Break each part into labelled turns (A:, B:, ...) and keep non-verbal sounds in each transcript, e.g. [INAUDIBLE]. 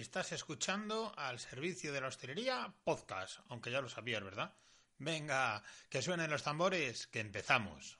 A: Estás escuchando al servicio de la hostelería podcast, aunque ya lo sabías, ¿verdad? Venga, que suenen los tambores, que empezamos.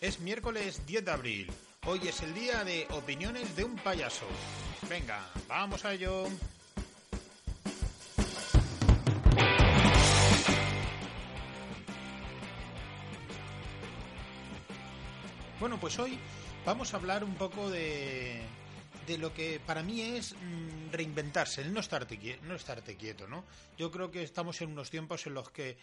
A: Es miércoles 10 de abril. Hoy es el día de opiniones de un payaso. Venga, vamos a ello. Bueno, pues hoy vamos a hablar un poco de, de lo que para mí es mm, reinventarse, el no estarte, no quieto, ¿no? Yo creo que estamos en unos tiempos en los que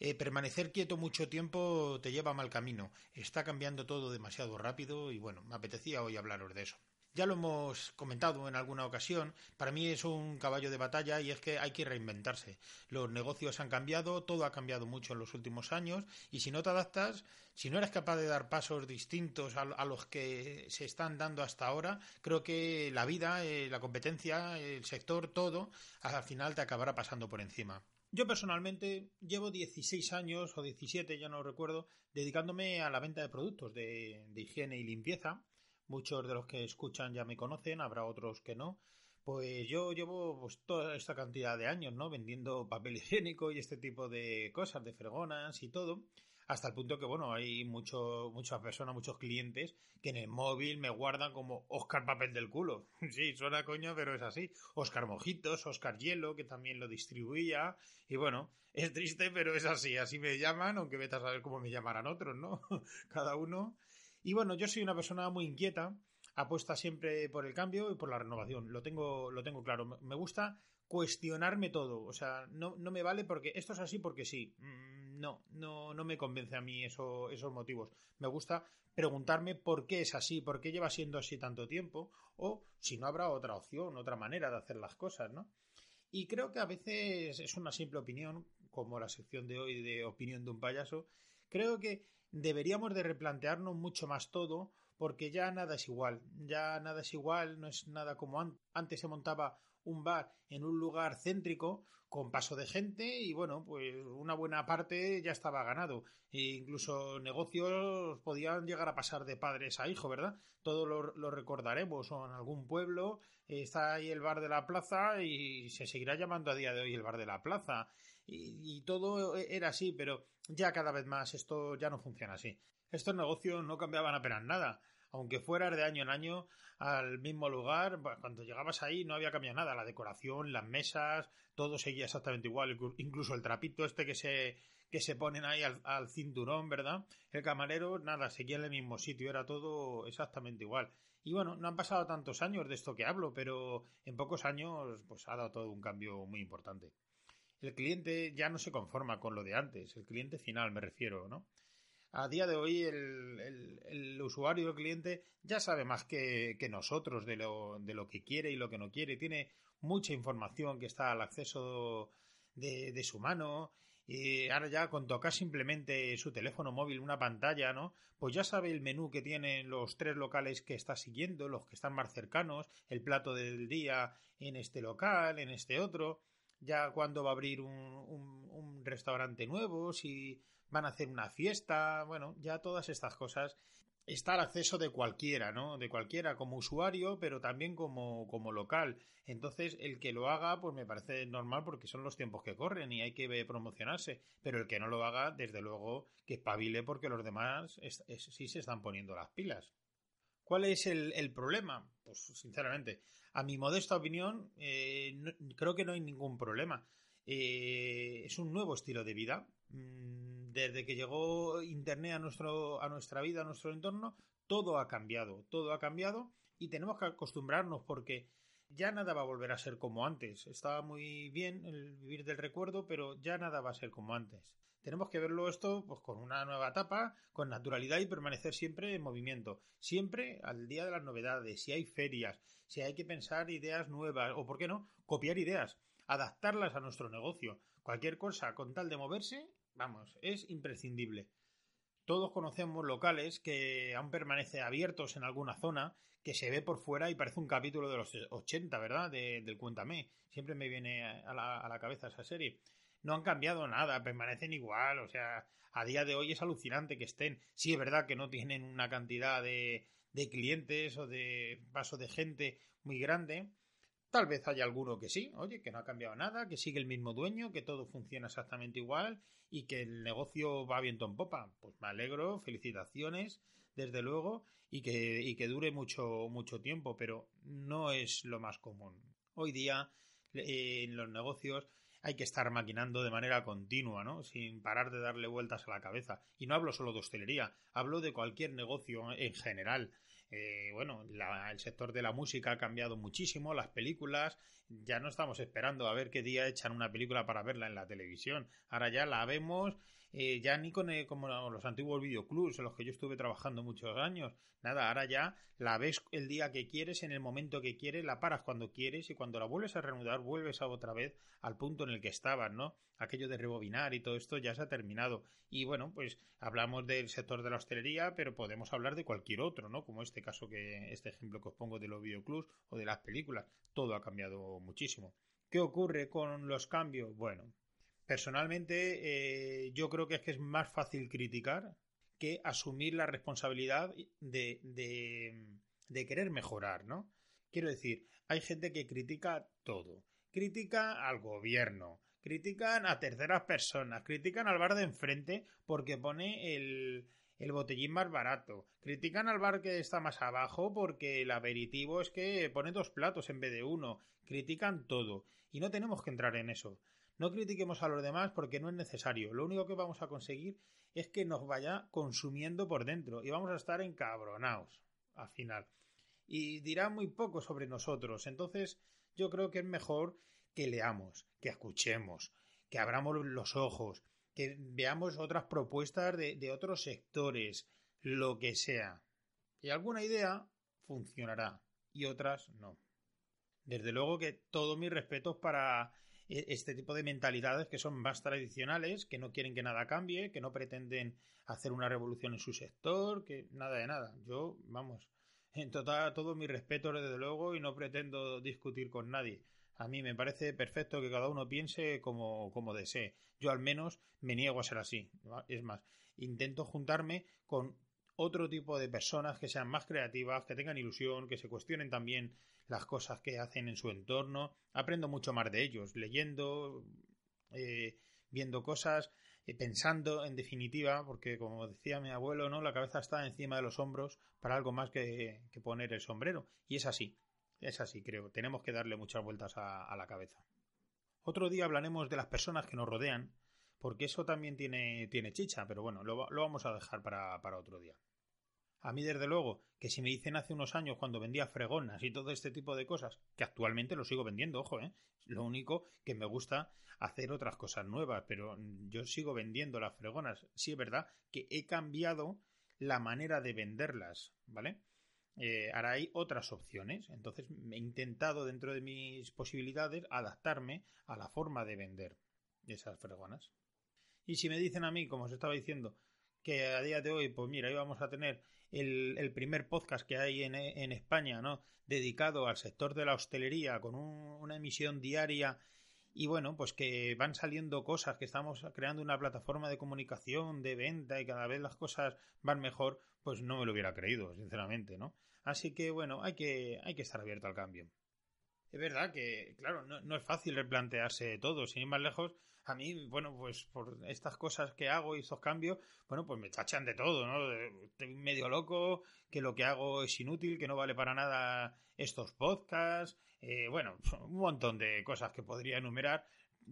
A: eh, permanecer quieto mucho tiempo te lleva a mal camino. Está cambiando todo demasiado rápido y bueno, me apetecía hoy hablaros de eso. Ya lo hemos comentado en alguna ocasión, para mí es un caballo de batalla y es que hay que reinventarse. Los negocios han cambiado, todo ha cambiado mucho en los últimos años y si no te adaptas, si no eres capaz de dar pasos distintos a, los que se están dando hasta ahora, creo que la vida, eh, la competencia, el sector, todo, al final te acabará pasando por encima. Yo personalmente llevo 16 años o 17, ya no recuerdo, dedicándome a la venta de productos de higiene y limpieza muchos de los que escuchan ya me conocen, habrá otros que no. Pues yo llevo pues, toda esta cantidad de años, ¿no? Vendiendo papel [LAUGHS] higiénico y este tipo de cosas, de fregonas y todo. Hasta el punto que, bueno, hay mucho, muchas personas, muchos clientes que en el móvil me guardan como Oscar Papel del Culo. [LAUGHS] Sí, suena coño, pero es así. Oscar Mojitos, Oscar Hielo, que también lo distribuía. Y bueno, es triste, pero es así. Así me llaman, aunque vete a saber cómo me llamarán otros, ¿no? [LAUGHS] Cada uno y bueno, yo soy una persona muy inquieta, apuesta siempre por el cambio y por la renovación. Lo tengo, lo tengo claro. Me gusta cuestionarme todo. O sea, no, no me vale porque esto es así porque sí. Mm, no, no, no me convence a mí eso, esos motivos. Me gusta preguntarme por qué es así, por qué lleva siendo así tanto tiempo, o si no habrá otra opción, otra manera de hacer las cosas, ¿no? Y creo que a veces es una simple opinión, como la sección de hoy de opinión de un payaso. Creo que deberíamos de replantearnos mucho más todo porque ya nada es igual, ya nada es igual, no es nada como antes se montaba un bar en un lugar céntrico con paso de gente y bueno, pues una buena parte ya estaba ganado. E incluso negocios podían llegar a pasar de padres a hijo, ¿verdad? Todo lo, lo recordaremos o en algún pueblo está ahí el bar de la plaza y se seguirá llamando a día de hoy el bar de la plaza y, todo era así, pero ya cada vez más esto ya no funciona así. Estos negocios no cambiaban apenas nada. Aunque fueras de año en año al mismo lugar, cuando llegabas ahí no había cambiado nada. La decoración, las mesas, todo seguía exactamente igual. Incluso el trapito este que se, que se ponen ahí al, al cinturón, ¿verdad? El camarero, nada, seguía en el mismo sitio, era todo exactamente igual. Y bueno, no han pasado tantos años de esto que hablo, pero en pocos años pues ha dado todo un cambio muy importante el cliente ya no se conforma con lo de antes, el cliente final me refiero, ¿no? A día de hoy el, el, usuario, el cliente, ya sabe más que, nosotros de lo, de lo que quiere y lo que no quiere. Tiene mucha información que está al acceso de, de su mano y ahora ya con tocar simplemente su teléfono móvil, una pantalla, ¿no? Pues ya sabe el menú que tienen los tres locales que está siguiendo, los que están más cercanos, el plato del día en este local, en este otro ya cuando va a abrir un, un, restaurante nuevo, si van a hacer una fiesta, bueno, ya todas estas cosas está al acceso de cualquiera, ¿no? De cualquiera como usuario, pero también como, como local. Entonces, el que lo haga, pues me parece normal porque son los tiempos que corren y hay que promocionarse. Pero el que no lo haga, desde luego, que espabile porque los demás sí se están poniendo las pilas. ¿Cuál es el, el problema? Pues sinceramente, a mi modesta opinión, eh, creo que no hay ningún problema. Eh, es un nuevo estilo de vida. Mm, desde que llegó Internet a, nuestro, a nuestra vida, a nuestro entorno, todo ha cambiado. Todo ha cambiado y tenemos que acostumbrarnos porque ya nada va a volver a ser como antes. Estaba muy bien el vivir del recuerdo, pero ya nada va a ser como antes. Tenemos que verlo esto pues, con una nueva etapa, con naturalidad y permanecer siempre en movimiento. Siempre al día de las novedades. Si hay ferias, si hay que pensar ideas nuevas, o por qué no, copiar ideas, adaptarlas a nuestro negocio. Cualquier cosa con tal de moverse, vamos, es imprescindible. Todos conocemos locales que aún permanecen abiertos en alguna zona, que se ve por fuera y parece un capítulo de los 80, ¿verdad? del Cuéntame. Siempre me viene a la, a la cabeza esa serie. No han cambiado nada, permanecen igual, o sea, a día de hoy es alucinante que estén. Sí, es verdad que no tienen una cantidad de, de clientes o de paso de gente muy grande, Tal vez haya alguno que sí, oye, que no ha cambiado nada, que sigue el mismo dueño, que todo funciona exactamente igual y que el negocio va viento en popa. Pues me alegro, felicitaciones, desde luego, y que, y que dure mucho, mucho tiempo, pero no es lo más común. Hoy día, eh, en los negocios, hay que estar maquinando de manera continua, ¿no? Sin parar de darle vueltas a la cabeza. Y no hablo solo de hostelería, hablo de cualquier negocio en general. Eh, bueno, el sector de la música ha cambiado muchísimo, las películas, ya no estamos esperando a ver qué día echan una película para verla en la televisión, ahora ya la vemos eh, ya ni con como los antiguos videoclubs en los que yo estuve trabajando muchos años. Nada, ahora ya la ves el día que quieres, en el momento que quieres, la paras cuando quieres y cuando la vuelves a reanudar vuelves a otra vez al punto en el que estabas, ¿no? Aquello de rebobinar y todo esto ya se ha terminado. Y bueno, pues hablamos del sector de la hostelería, pero podemos hablar de cualquier otro, ¿no? Como este caso que, este ejemplo que os pongo de los videoclubs o de las películas. Todo ha cambiado muchísimo. ¿Qué ocurre con los cambios? Bueno, Personalmente, eh, yo creo que es que es más fácil criticar que asumir la responsabilidad de, de, querer mejorar, ¿no? Quiero decir, hay gente que critica todo. Critica al gobierno, critican a terceras personas, critican al bar de enfrente porque pone el, el botellín más barato, critican al bar que está más abajo porque el aperitivo es que pone dos platos en vez de uno, critican todo y no tenemos que entrar en eso. No critiquemos a los demás porque no es necesario. Lo único que vamos a conseguir es que nos vaya consumiendo por dentro y vamos a estar encabronados al final. Y dirá muy poco sobre nosotros. Entonces, yo creo que es mejor que leamos, que escuchemos, que abramos los ojos, que veamos otras propuestas de, otros sectores, lo que sea. Y alguna idea funcionará y otras no. Desde luego que todos mis respetos para e, este tipo de mentalidades que son más tradicionales, que no quieren que nada cambie, que no pretenden hacer una revolución en su sector, que nada de nada. Yo, vamos, en total, todo mi respeto, desde luego, y no pretendo discutir con nadie. A mí me parece perfecto que cada uno piense como, como desee. Yo al menos me niego a ser así. Es más, intento juntarme con otro tipo de personas que sean más creativas, que tengan ilusión, que se cuestionen también las cosas que hacen en su entorno. Aprendo mucho más de ellos, leyendo, eh, viendo cosas, eh, pensando en definitiva, porque como decía mi abuelo, ¿no? La cabeza está encima de los hombros para algo más que, poner el sombrero. Y es así, es así, creo. Tenemos que darle muchas vueltas a, la cabeza. Otro día hablaremos de las personas que nos rodean, porque eso también tiene, tiene chicha, pero bueno, lo, vamos a dejar para otro día. A mí, desde luego, que si me dicen hace unos años cuando vendía fregonas y todo este tipo de cosas, que actualmente lo sigo vendiendo, ojo, ¿eh? Lo único que me gusta hacer otras cosas nuevas, pero yo sigo vendiendo las fregonas. Sí es verdad que he cambiado la manera de venderlas, ¿vale? Eh, ahora hay otras opciones, entonces he intentado dentro de mis posibilidades adaptarme a la forma de vender esas fregonas. Y si me dicen a mí, como os estaba diciendo, que a día de hoy, pues mira, íbamos a tener el, primer podcast que hay en, en, España, ¿no? Dedicado al sector de la hostelería, con una emisión diaria. Y bueno, pues que van saliendo cosas, que estamos creando una plataforma de comunicación, de venta y cada vez las cosas van mejor, pues no me lo hubiera creído, sinceramente, ¿no? Así que bueno, hay que, hay que estar abierto al cambio. Es verdad que, claro, no, no es fácil replantearse todo, sin ir más lejos, a mí, bueno, pues por estas cosas que hago y estos cambios, bueno, pues me tachan de todo, ¿no? Estoy medio loco, que lo que hago es inútil, que no vale para nada estos podcasts, eh, bueno, un montón de cosas que podría enumerar,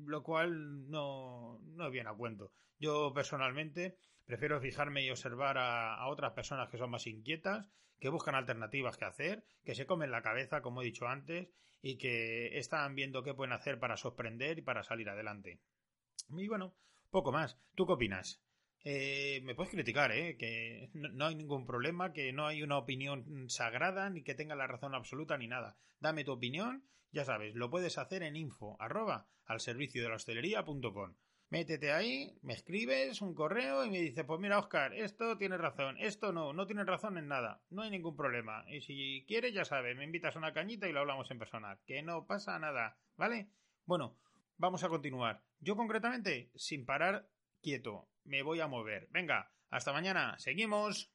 A: lo cual no, no viene a cuento. Yo personalmente prefiero fijarme y observar a, a otras personas que son más inquietas, que buscan alternativas que hacer, que se comen la cabeza, como he dicho antes, y que están viendo qué pueden hacer para sorprender y para salir adelante. Y bueno, poco más. ¿Tú qué opinas? Eh, me puedes criticar, ¿eh? Que no, hay ningún problema, que no hay una opinión sagrada, ni que tenga la razón absoluta, ni nada. Dame tu opinión, ya sabes, lo puedes hacer en info, arroba, al servicio de la hostelería.com. Métete ahí, me escribes un correo y me dices, pues mira, Oscar, esto tiene razón, esto no, no tiene razón en nada, no hay ningún problema. Y si quieres, ya sabes, me invitas a una cañita y lo hablamos en persona, que no pasa nada, ¿vale? Bueno, vamos a continuar. Yo concretamente, sin parar quieto, me voy a mover. Venga, hasta mañana, seguimos.